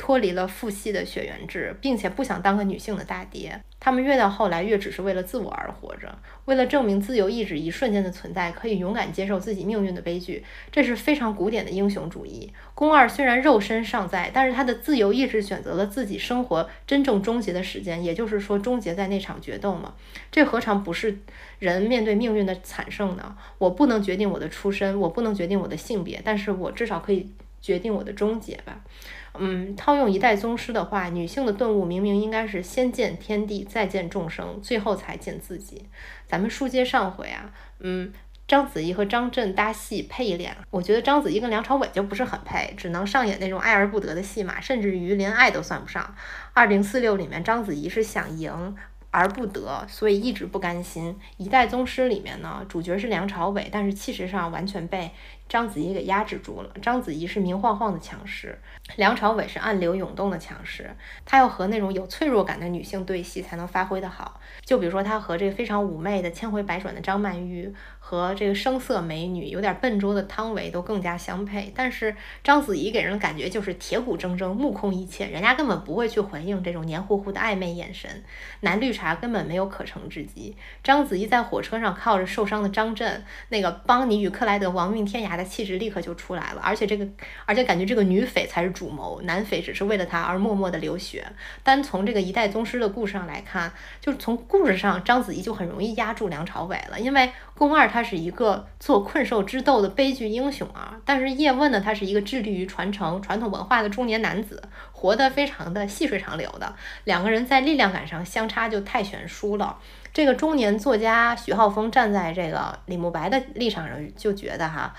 [SPEAKER 1] 脱离了父系的血缘制，并且不想当个女性的大爹。他们越到后来越只是为了自我而活着，为了证明自由意志一瞬间的存在，可以勇敢接受自己命运的悲剧。这是非常古典的英雄主义。宫二虽然肉身尚在，但是他的自由意志选择了自己生活真正终结的时间，也就是说，终结在那场决斗嘛？这何尝不是人面对命运的惨胜呢？我不能决定我的出身，我不能决定我的性别，但是我至少可以决定我的终结吧。嗯，套用一代宗师的话，女性的顿悟明明应该是先见天地，再见众生，最后才见自己。咱们书接上回啊，嗯，章子怡和张震搭戏配一脸，我觉得章子怡跟梁朝伟就不是很配，只能上演那种爱而不得的戏码，甚至于连爱都算不上。二零四六里面，章子怡是想赢。而不得，所以一直不甘心。一代宗师里面呢，主角是梁朝伟，但是气势上完全被章子怡给压制住了。章子怡是明晃晃的强势，梁朝伟是暗流涌动的强势。他要和那种有脆弱感的女性对戏，才能发挥得好。就比如说他和这个非常妩媚的、千回百转的张曼玉。和这个声色美女、有点笨拙的汤唯都更加相配，但是章子怡给人的感觉就是铁骨铮铮、目空一切，人家根本不会去回应这种黏糊糊的暧昧眼神，男绿茶根本没有可乘之机。章子怡在火车上靠着受伤的张震，那个邦尼与克莱德亡命天涯气质立刻就出来了，而且这个，而且感觉这个女匪才是主谋，男匪只是为了她而默默的流血。单从这个一代宗师的故事上来看，就是从故事上，章子怡就很容易压住梁朝伟了，因为宫二。他是一个做困兽之斗的悲剧英雄啊，但是叶问呢，他是一个致力于传承传统文化的中年男子，活得非常的细水长流的。两个人在力量感上相差就太悬殊了。这个中年作家徐浩峰站在这个李慕白的立场上，就觉得哈，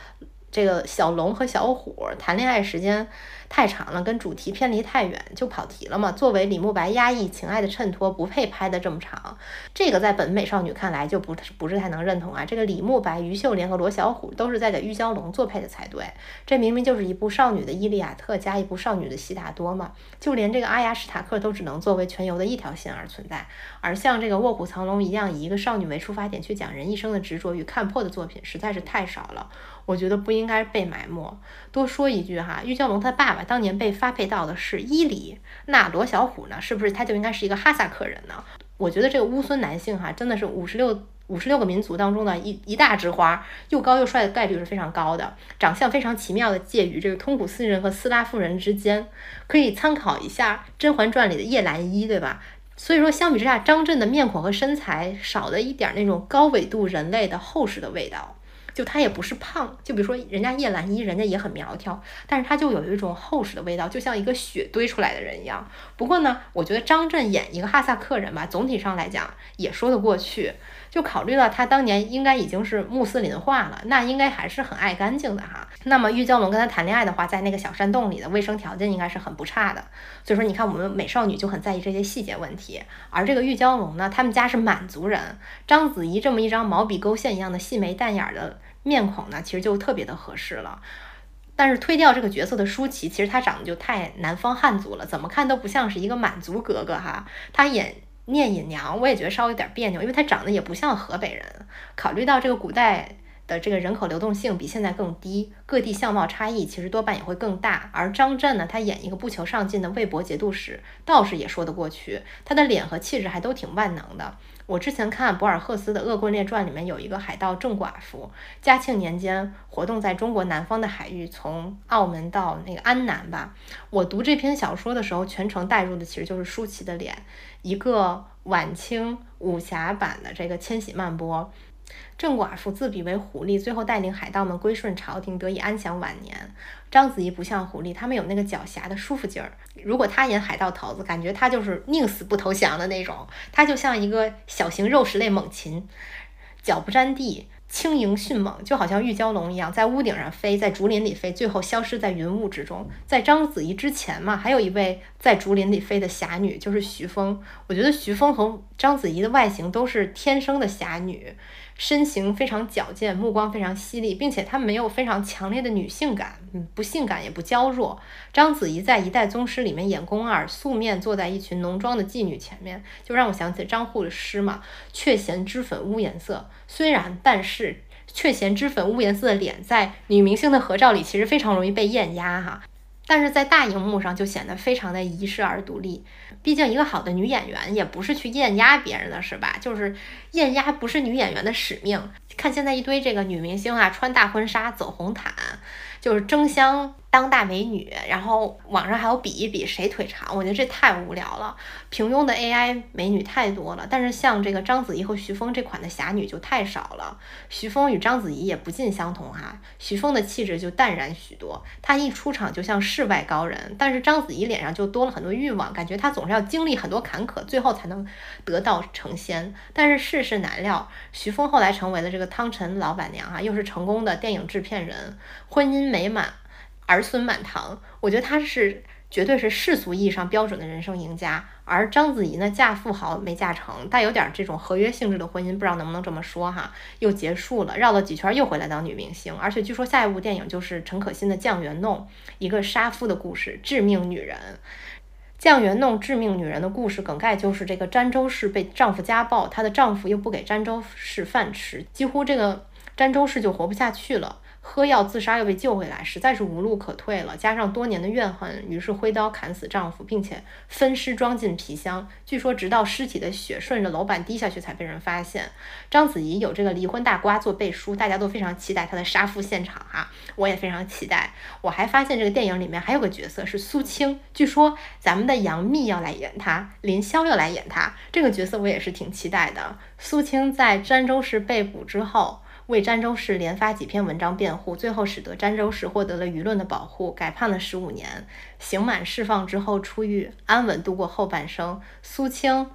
[SPEAKER 1] 这个小龙和小虎谈恋爱时间。太长了，跟主题偏离太远，就跑题了嘛。作为李慕白压抑情爱的衬托，不配拍的这么长。这个在本美少女看来就不不是太能认同啊。这个李慕白、于秀莲和罗小虎都是在给玉娇龙做配的才对。这明明就是一部少女的伊利亚特加一部少女的悉达多嘛。就连这个阿雅史塔克都只能作为全游的一条线而存在。而像这个卧虎藏龙一样以一个少女为出发点去讲人一生的执着与看破的作品，实在是太少了。我觉得不应该被埋没。多说一句哈，玉娇龙他爸爸当年被发配到的是伊犁，那罗小虎呢，是不是他就应该是一个哈萨克人呢？我觉得这个乌孙男性哈，真的是五十六五十六个民族当中的一一大枝花，又高又帅的概率是非常高的，长相非常奇妙的介于这个通古斯人和斯拉夫人之间，可以参考一下《甄嬛传》里的叶澜依，对吧？所以说相比之下，张震的面孔和身材少了一点那种高纬度人类的厚实的味道。就他也不是胖，就比如说人家叶澜依，人家也很苗条，但是他就有一种厚实的味道，就像一个雪堆出来的人一样。不过呢，我觉得张震演一个哈萨克人吧，总体上来讲也说得过去。就考虑到他当年应该已经是穆斯林化了，那应该还是很爱干净的哈。那么玉娇龙跟他谈恋爱的话，在那个小山洞里的卫生条件应该是很不差的。所以说，你看我们美少女就很在意这些细节问题。而这个玉娇龙呢，他们家是满族人，章子怡这么一张毛笔勾线一样的细眉淡眼的。面孔呢，其实就特别的合适了。但是推掉这个角色的舒淇，其实她长得就太南方汉族了，怎么看都不像是一个满族格格哈。她演聂隐娘，我也觉得稍微有点别扭，因为她长得也不像河北人。考虑到这个古代的这个人口流动性比现在更低，各地相貌差异其实多半也会更大。而张震呢，他演一个不求上进的魏博节度使，倒是也说得过去。他的脸和气质还都挺万能的。我之前看博尔赫斯的《恶棍列传》里面有一个海盗郑寡妇，嘉庆年间活动在中国南方的海域，从澳门到那个安南吧。我读这篇小说的时候，全程带入的其实就是舒淇的脸，一个晚清武侠版的这个千禧曼波。郑寡妇自比为狐狸，最后带领海盗们归顺朝廷，得以安享晚年。章子怡不像狐狸，他们有那个狡黠的舒服劲儿。如果她演海盗头子，感觉她就是宁死不投降的那种。她就像一个小型肉食类猛禽，脚不沾地。轻盈迅猛，就好像玉蛟龙一样，在屋顶上飞，在竹林里飞，最后消失在云雾之中。在章子怡之前嘛，还有一位在竹林里飞的侠女，就是徐峰。我觉得徐峰和章子怡的外形都是天生的侠女。身形非常矫健，目光非常犀利，并且她没有非常强烈的女性感，嗯，不性感也不娇弱。章子怡在《一代宗师》里面演宫二，素面坐在一群浓妆的妓女前面，就让我想起张祜的诗嘛：“却嫌脂粉污颜色。”虽然，但是却嫌脂粉污颜色的脸，在女明星的合照里其实非常容易被艳压哈。但是在大荧幕上就显得非常的遗世而独立。毕竟一个好的女演员也不是去艳压别人的，是吧？就是艳压不是女演员的使命。看现在一堆这个女明星啊，穿大婚纱走红毯，就是争相。当大美女，然后网上还有比一比谁腿长，我觉得这太无聊了。平庸的 AI 美女太多了，但是像这个章子怡和徐峰这款的侠女就太少了。徐峰与章子怡也不尽相同哈，徐峰的气质就淡然许多，他一出场就像世外高人，但是章子怡脸上就多了很多欲望，感觉她总是要经历很多坎坷，最后才能得道成仙。但是世事难料，徐峰后来成为了这个汤臣老板娘啊，又是成功的电影制片人，婚姻美满。儿孙满堂，我觉得他是绝对是世俗意义上标准的人生赢家。而章子怡呢，嫁富豪没嫁成，带有点这种合约性质的婚姻，不知道能不能这么说哈，又结束了，绕了几圈又回来当女明星。而且据说下一部电影就是陈可辛的《酱园弄》，一个杀夫的故事，致命女人。酱园弄致命女人的故事梗概就是这个詹周氏被丈夫家暴，她的丈夫又不给詹周氏饭吃，几乎这个詹周氏就活不下去了。喝药自杀又被救回来，实在是无路可退了。加上多年的怨恨，于是挥刀砍死丈夫，并且分尸装进皮箱。据说直到尸体的血顺着楼板滴下去才被人发现。章子怡有这个离婚大瓜做背书，大家都非常期待她的杀夫现场哈，我也非常期待。我还发现这个电影里面还有个角色是苏青，据说咱们的杨幂要来演她，林霄要来演她，这个角色我也是挺期待的。苏青在儋州市被捕之后。为詹州市连发几篇文章辩护，最后使得詹州市获得了舆论的保护，改判了十五年，刑满释放之后出狱，安稳度过后半生。苏青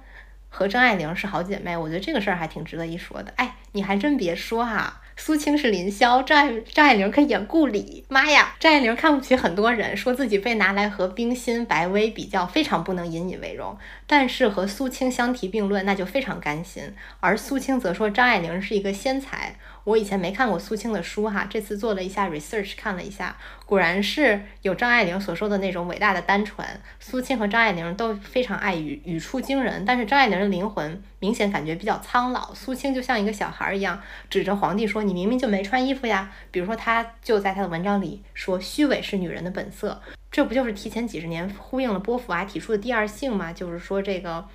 [SPEAKER 1] 和张爱玲是好姐妹，我觉得这个事儿还挺值得一说的。哎，你还真别说哈。苏青是林萧，张爱张爱玲可以演顾里。妈呀，张爱玲看不起很多人，说自己被拿来和冰心、白薇比较，非常不能引以为荣。但是和苏青相提并论，那就非常甘心。而苏青则说张爱玲是一个仙才。我以前没看过苏青的书哈，这次做了一下 research，看了一下，果然是有张爱玲所说的那种伟大的单纯。苏青和张爱玲都非常爱语，语出惊人，但是张爱玲的灵魂明显感觉比较苍老，苏青就像一个小孩一样，指着皇帝说：“你明明就没穿衣服呀。”比如说，他就在他的文章里说：“虚伪是女人的本色。”这不就是提前几十年呼应了波伏娃提出的第二性吗？就是说这个。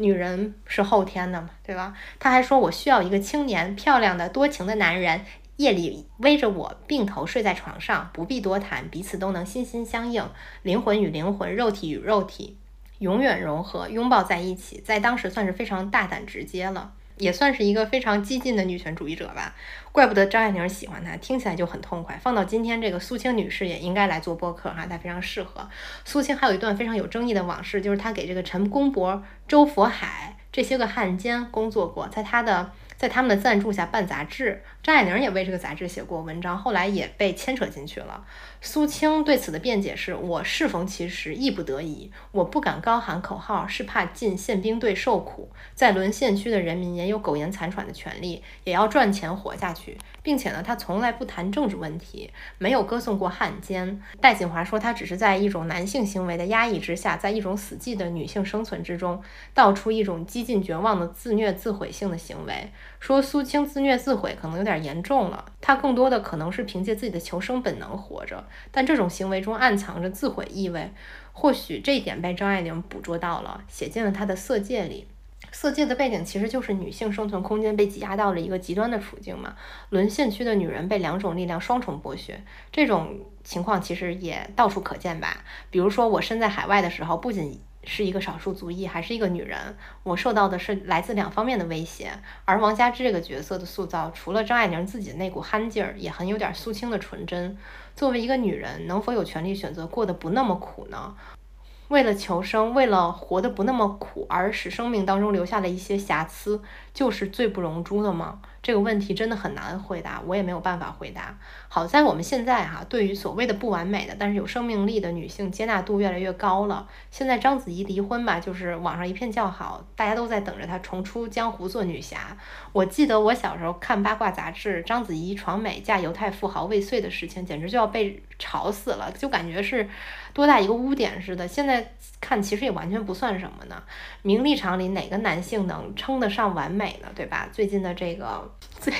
[SPEAKER 1] 女人是后天的嘛，对吧？他还说，我需要一个青年、漂亮的、多情的男人，夜里偎着我，并头睡在床上，不必多谈，彼此都能心心相印，灵魂与灵魂，肉体与肉体，永远融合，拥抱在一起。在当时算是非常大胆直接了。也算是一个非常激进的女权主义者吧，怪不得张爱玲喜欢她，听起来就很痛快。放到今天，这个苏青女士也应该来做播客哈，她非常适合。苏青还有一段非常有争议的往事，就是她给这个陈公博、周佛海这些个汉奸工作过，在她的。在他们的赞助下办杂志，张爱玲也为这个杂志写过文章，后来也被牵扯进去了。苏青对此的辩解是：我适逢其时，亦不得已，我不敢高喊口号，是怕进宪兵队受苦。在沦陷区的人民也有苟延残喘的权利，也要赚钱活下去，并且呢，他从来不谈政治问题，没有歌颂过汉奸。戴锦华说，他只是在一种男性行为的压抑之下，在一种死寂的女性生存之中，道出一种激进绝望的自虐自毁性的行为。说苏青自虐自毁可能有点严重了，她更多的可能是凭借自己的求生本能活着，但这种行为中暗藏着自毁意味，或许这一点被张爱玲捕捉到了，写进了她的色戒里。色戒的背景其实就是女性生存空间被挤压到了一个极端的处境嘛，沦陷区的女人被两种力量双重剥削，这种情况其实也到处可见吧。比如说我身在海外的时候，不仅是一个少数族裔，还是一个女人，我受到的是来自两方面的威胁。而王佳芝这个角色的塑造，除了张爱玲自己的那股憨劲儿，也很有点苏青的纯真。作为一个女人，能否有权利选择过得不那么苦呢？为了求生，为了活得不那么苦，而使生命当中留下了一些瑕疵，就是罪不容诛的吗？这个问题真的很难回答，我也没有办法回答。好在我们现在哈，对于所谓的不完美的，但是有生命力的女性接纳度越来越高了。现在章子怡离婚吧，就是网上一片叫好，大家都在等着她重出江湖做女侠。我记得我小时候看八卦杂志，章子怡闯美嫁犹太富豪未遂的事情，简直就要被吵死了，就感觉是。多大一个污点似的，现在看其实也完全不算什么呢。名利场里哪个男性能称得上完美呢？对吧？最近的这个最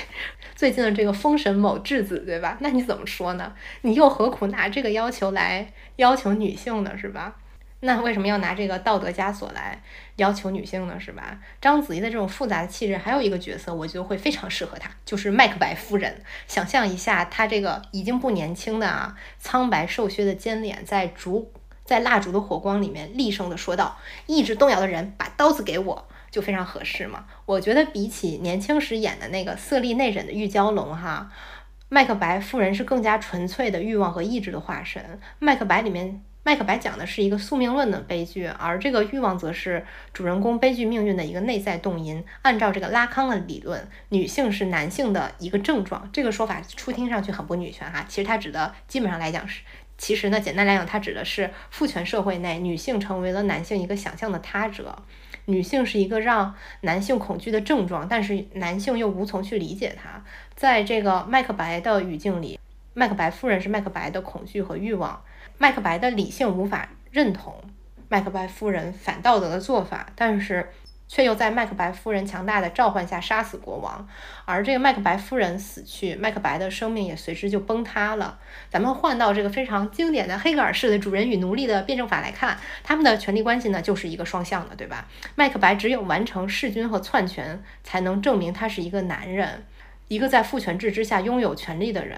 [SPEAKER 1] 最近的这个封神某质子，对吧？那你怎么说呢？你又何苦拿这个要求来要求女性呢？是吧？那为什么要拿这个道德枷锁来要求女性呢？是吧？章子怡的这种复杂的气质，还有一个角色，我觉得会非常适合她，就是麦克白夫人。想象一下，她这个已经不年轻的啊，苍白瘦削的尖脸，在烛在蜡烛的火光里面厉声的说道：“意志动摇的人，把刀子给我！”就非常合适嘛。我觉得比起年轻时演的那个色厉内荏的玉娇龙哈，麦克白夫人是更加纯粹的欲望和意志的化身。麦克白里面。麦克白讲的是一个宿命论的悲剧，而这个欲望则是主人公悲剧命运的一个内在动因。按照这个拉康的理论，女性是男性的一个症状。这个说法初听上去很不女权哈，其实它指的基本上来讲是，其实呢，简单来讲，它指的是父权社会内女性成为了男性一个想象的他者，女性是一个让男性恐惧的症状，但是男性又无从去理解它。在这个麦克白的语境里，麦克白夫人是麦克白的恐惧和欲望。麦克白的理性无法认同麦克白夫人反道德的做法，但是却又在麦克白夫人强大的召唤下杀死国王。而这个麦克白夫人死去，麦克白的生命也随之就崩塌了。咱们换到这个非常经典的黑格尔式的主人与奴隶的辩证法来看，他们的权力关系呢，就是一个双向的，对吧？麦克白只有完成弑君和篡权，才能证明他是一个男人，一个在父权制之下拥有权力的人。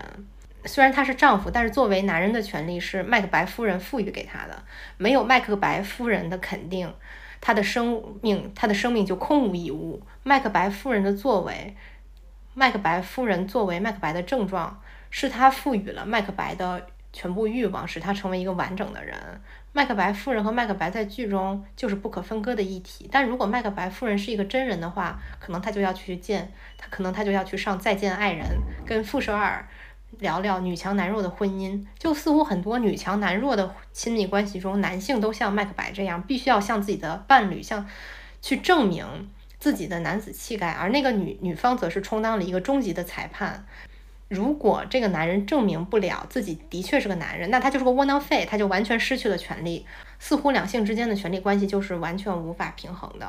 [SPEAKER 1] 虽然他是丈夫，但是作为男人的权利是麦克白夫人赋予给他的。没有麦克白夫人的肯定，他的生命，他的生命就空无一物。麦克白夫人的作为，麦克白夫人作为麦克白的症状，是他赋予了麦克白的全部欲望，使他成为一个完整的人。麦克白夫人和麦克白在剧中就是不可分割的一体。但如果麦克白夫人是一个真人的话，可能他就要去见他，可能他就要去上《再见爱人》跟傅首尔。聊聊女强男弱的婚姻，就似乎很多女强男弱的亲密关系中，男性都像麦克白这样，必须要向自己的伴侣向去证明自己的男子气概，而那个女女方则是充当了一个终极的裁判。如果这个男人证明不了自己的确是个男人，那他就是个窝囊废，他就完全失去了权利。似乎两性之间的权力关系就是完全无法平衡的。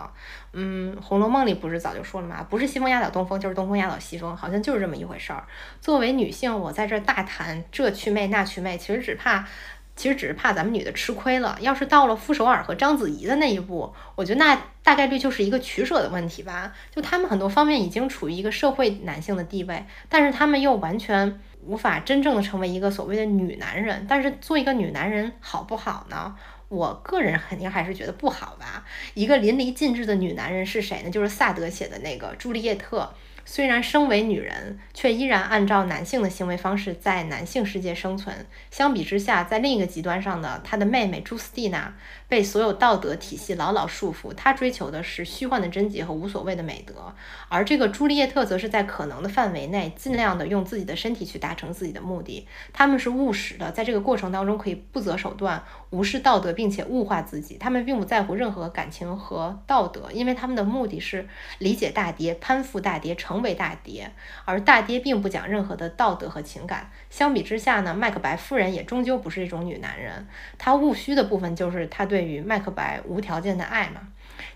[SPEAKER 1] 嗯，《红楼梦》里不是早就说了吗？不是西风压倒东风，就是东风压倒西风，好像就是这么一回事儿。作为女性，我在这儿大谈这去魅那去魅，其实只怕，其实只是怕咱们女的吃亏了。要是到了傅首尔和章子怡的那一步，我觉得那大概率就是一个取舍的问题吧。就他们很多方面已经处于一个社会男性的地位，但是他们又完全无法真正的成为一个所谓的女男人。但是做一个女男人好不好呢？我个人肯定还是觉得不好吧。一个淋漓尽致的女男人是谁呢？就是萨德写的那个朱丽叶特。虽然身为女人，却依然按照男性的行为方式在男性世界生存。相比之下，在另一个极端上的她的妹妹朱斯蒂娜被所有道德体系牢牢束缚，他追求的是虚幻的贞洁和无所谓的美德。而这个朱丽叶特则是在可能的范围内，尽量的用自己的身体去达成自己的目的。他们是务实的，在这个过程当中可以不择手段，无视道德，并且物化自己。他们并不在乎任何感情和道德，因为他们的目的是理解大爹，攀附大爹，成。成为大爹，而大爹并不讲任何的道德和情感。相比之下呢，麦克白夫人也终究不是一种女男人。她务虚的部分就是她对于麦克白无条件的爱嘛。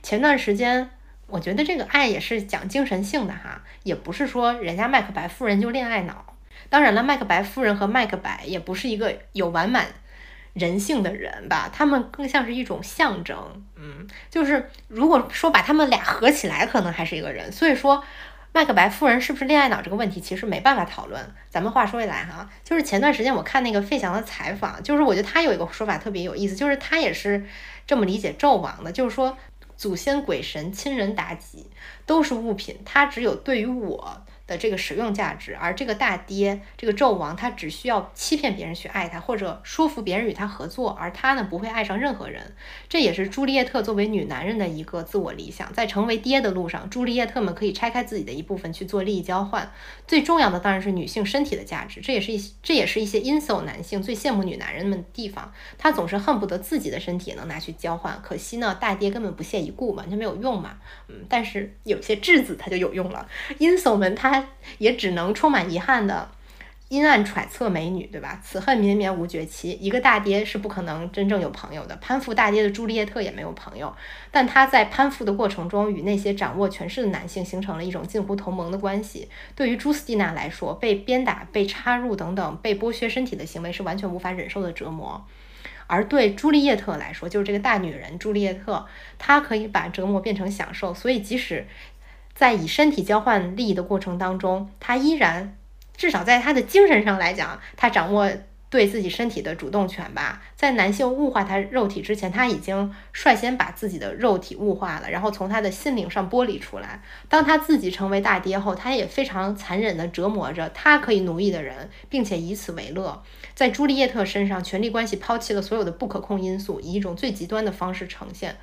[SPEAKER 1] 前段时间，我觉得这个爱也是讲精神性的哈，也不是说人家麦克白夫人就恋爱脑。当然了，麦克白夫人和麦克白也不是一个有完满人性的人吧，他们更像是一种象征。嗯，就是如果说把他们俩合起来，可能还是一个人。所以说。麦克白夫人是不是恋爱脑这个问题，其实没办法讨论。咱们话说回来哈，就是前段时间我看那个费翔的采访，就是我觉得他有一个说法特别有意思，就是他也是这么理解纣王的，就是说祖先、鬼神、亲人妲己都是物品，他只有对于我。的这个使用价值，而这个大爹，这个纣王，他只需要欺骗别人去爱他，或者说服别人与他合作，而他呢，不会爱上任何人。这也是朱丽叶特作为女男人的一个自我理想。在成为爹的路上，朱丽叶特们可以拆开自己的一部分去做利益交换。最重要的当然是女性身体的价值，这也是一这也是一些 i n s o 男性最羡慕女男人们的地方。他总是恨不得自己的身体能拿去交换，可惜呢，大爹根本不屑一顾，完全没有用嘛。嗯，但是有些质子他就有用了，insol 们他。也只能充满遗憾的阴暗揣测美女，对吧？此恨绵绵无绝期。一个大爹是不可能真正有朋友的。攀附大爹的朱丽叶特也没有朋友，但他在攀附的过程中，与那些掌握权势的男性形成了一种近乎同盟的关系。对于朱斯蒂娜来说，被鞭打、被插入等等被剥削身体的行为是完全无法忍受的折磨；而对朱丽叶特来说，就是这个大女人朱丽叶特，她可以把折磨变成享受。所以即使在以身体交换利益的过程当中，他依然，至少在他的精神上来讲，他掌握对自己身体的主动权吧。在男性物化他肉体之前，他已经率先把自己的肉体物化了，然后从他的心灵上剥离出来。当他自己成为大爹后，他也非常残忍地折磨着他可以奴役的人，并且以此为乐。在朱丽叶特身上，权力关系抛弃了所有的不可控因素，以一种最极端的方式呈现。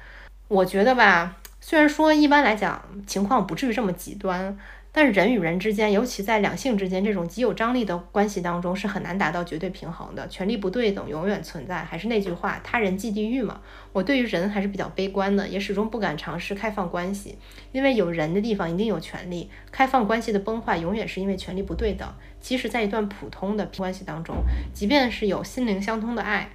[SPEAKER 1] 我觉得吧。虽然说一般来讲情况不至于这么极端，但是人与人之间，尤其在两性之间这种极有张力的关系当中，是很难达到绝对平衡的。权力不对等永远存在。还是那句话，他人即地狱嘛。我对于人还是比较悲观的，也始终不敢尝试开放关系，因为有人的地方一定有权利。开放关系的崩坏，永远是因为权力不对等。即使在一段普通的关系当中，即便是有心灵相通的爱。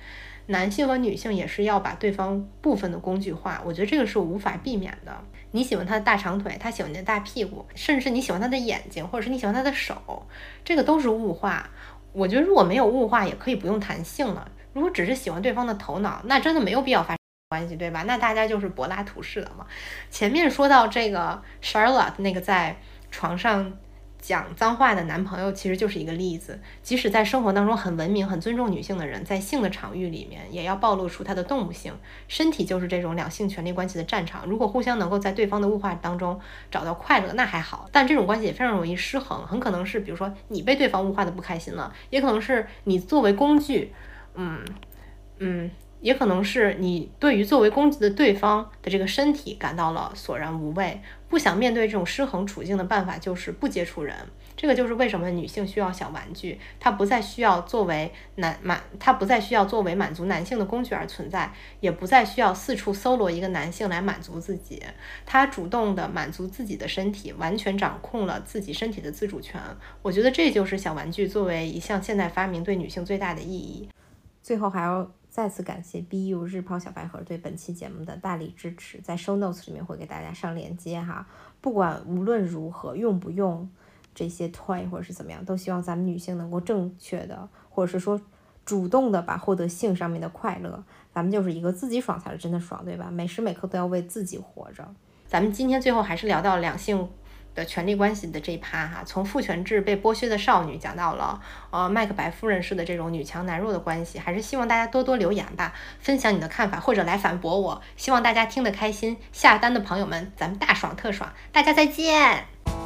[SPEAKER 1] 男性和女性也是要把对方部分的工具化，我觉得这个是无法避免的。你喜欢他的大长腿，他喜欢你的大屁股，甚至你喜欢他的眼睛，或者是你喜欢他的手，这个都是物化。我觉得如果没有物化，也可以不用谈性了。如果只是喜欢对方的头脑，那真的没有必要发生关系，对吧？那大家就是柏拉图式的嘛。前面说到这个 Charlotte 那个在床上。讲脏话的男朋友其实就是一个例子。即使在生活当中很文明、很尊重女性的人，在性的场域里面，也要暴露出他的动物性。身体就是这种两性权力关系的战场。如果互相能够在对方的物化当中找到快乐，那还好。但这种关系也非常容易失衡，很可能是比如说你被对方物化的不开心了，也可能是你作为工具，嗯嗯。也可能是你对于作为工具的对方的这个身体感到了索然无味，不想面对这种失衡处境的办法就是不接触人。这个就是为什么女性需要小玩具，她不再需要作为男满，她不再需要作为满足男性的工具而存在，也不再需要四处搜罗一个男性来满足自己。她主动的满足自己的身体，完全掌控了自己身体的自主权。我觉得这就是小玩具作为一项现代发明对女性最大的意义。
[SPEAKER 2] 最后还要。再次感谢 BU 日抛小白盒对本期节目的大力支持，在 Show Notes 里面会给大家上链接哈。不管无论如何用不用这些 toy 或者是怎么样，都希望咱们女性能够正确的，或者是说主动的把获得性上面的快乐，咱们就是一个自己爽才是真的爽，对吧？每时每刻都要为自己活着。
[SPEAKER 1] 咱们今天最后还是聊到两性。的权力关系的这一趴哈，从父权制被剥削的少女讲到了呃麦克白夫人式的这种女强男弱的关系，还是希望大家多多留言吧，分享你的看法或者来反驳我，希望大家听得开心，下单的朋友们咱们大爽特爽，大家再见。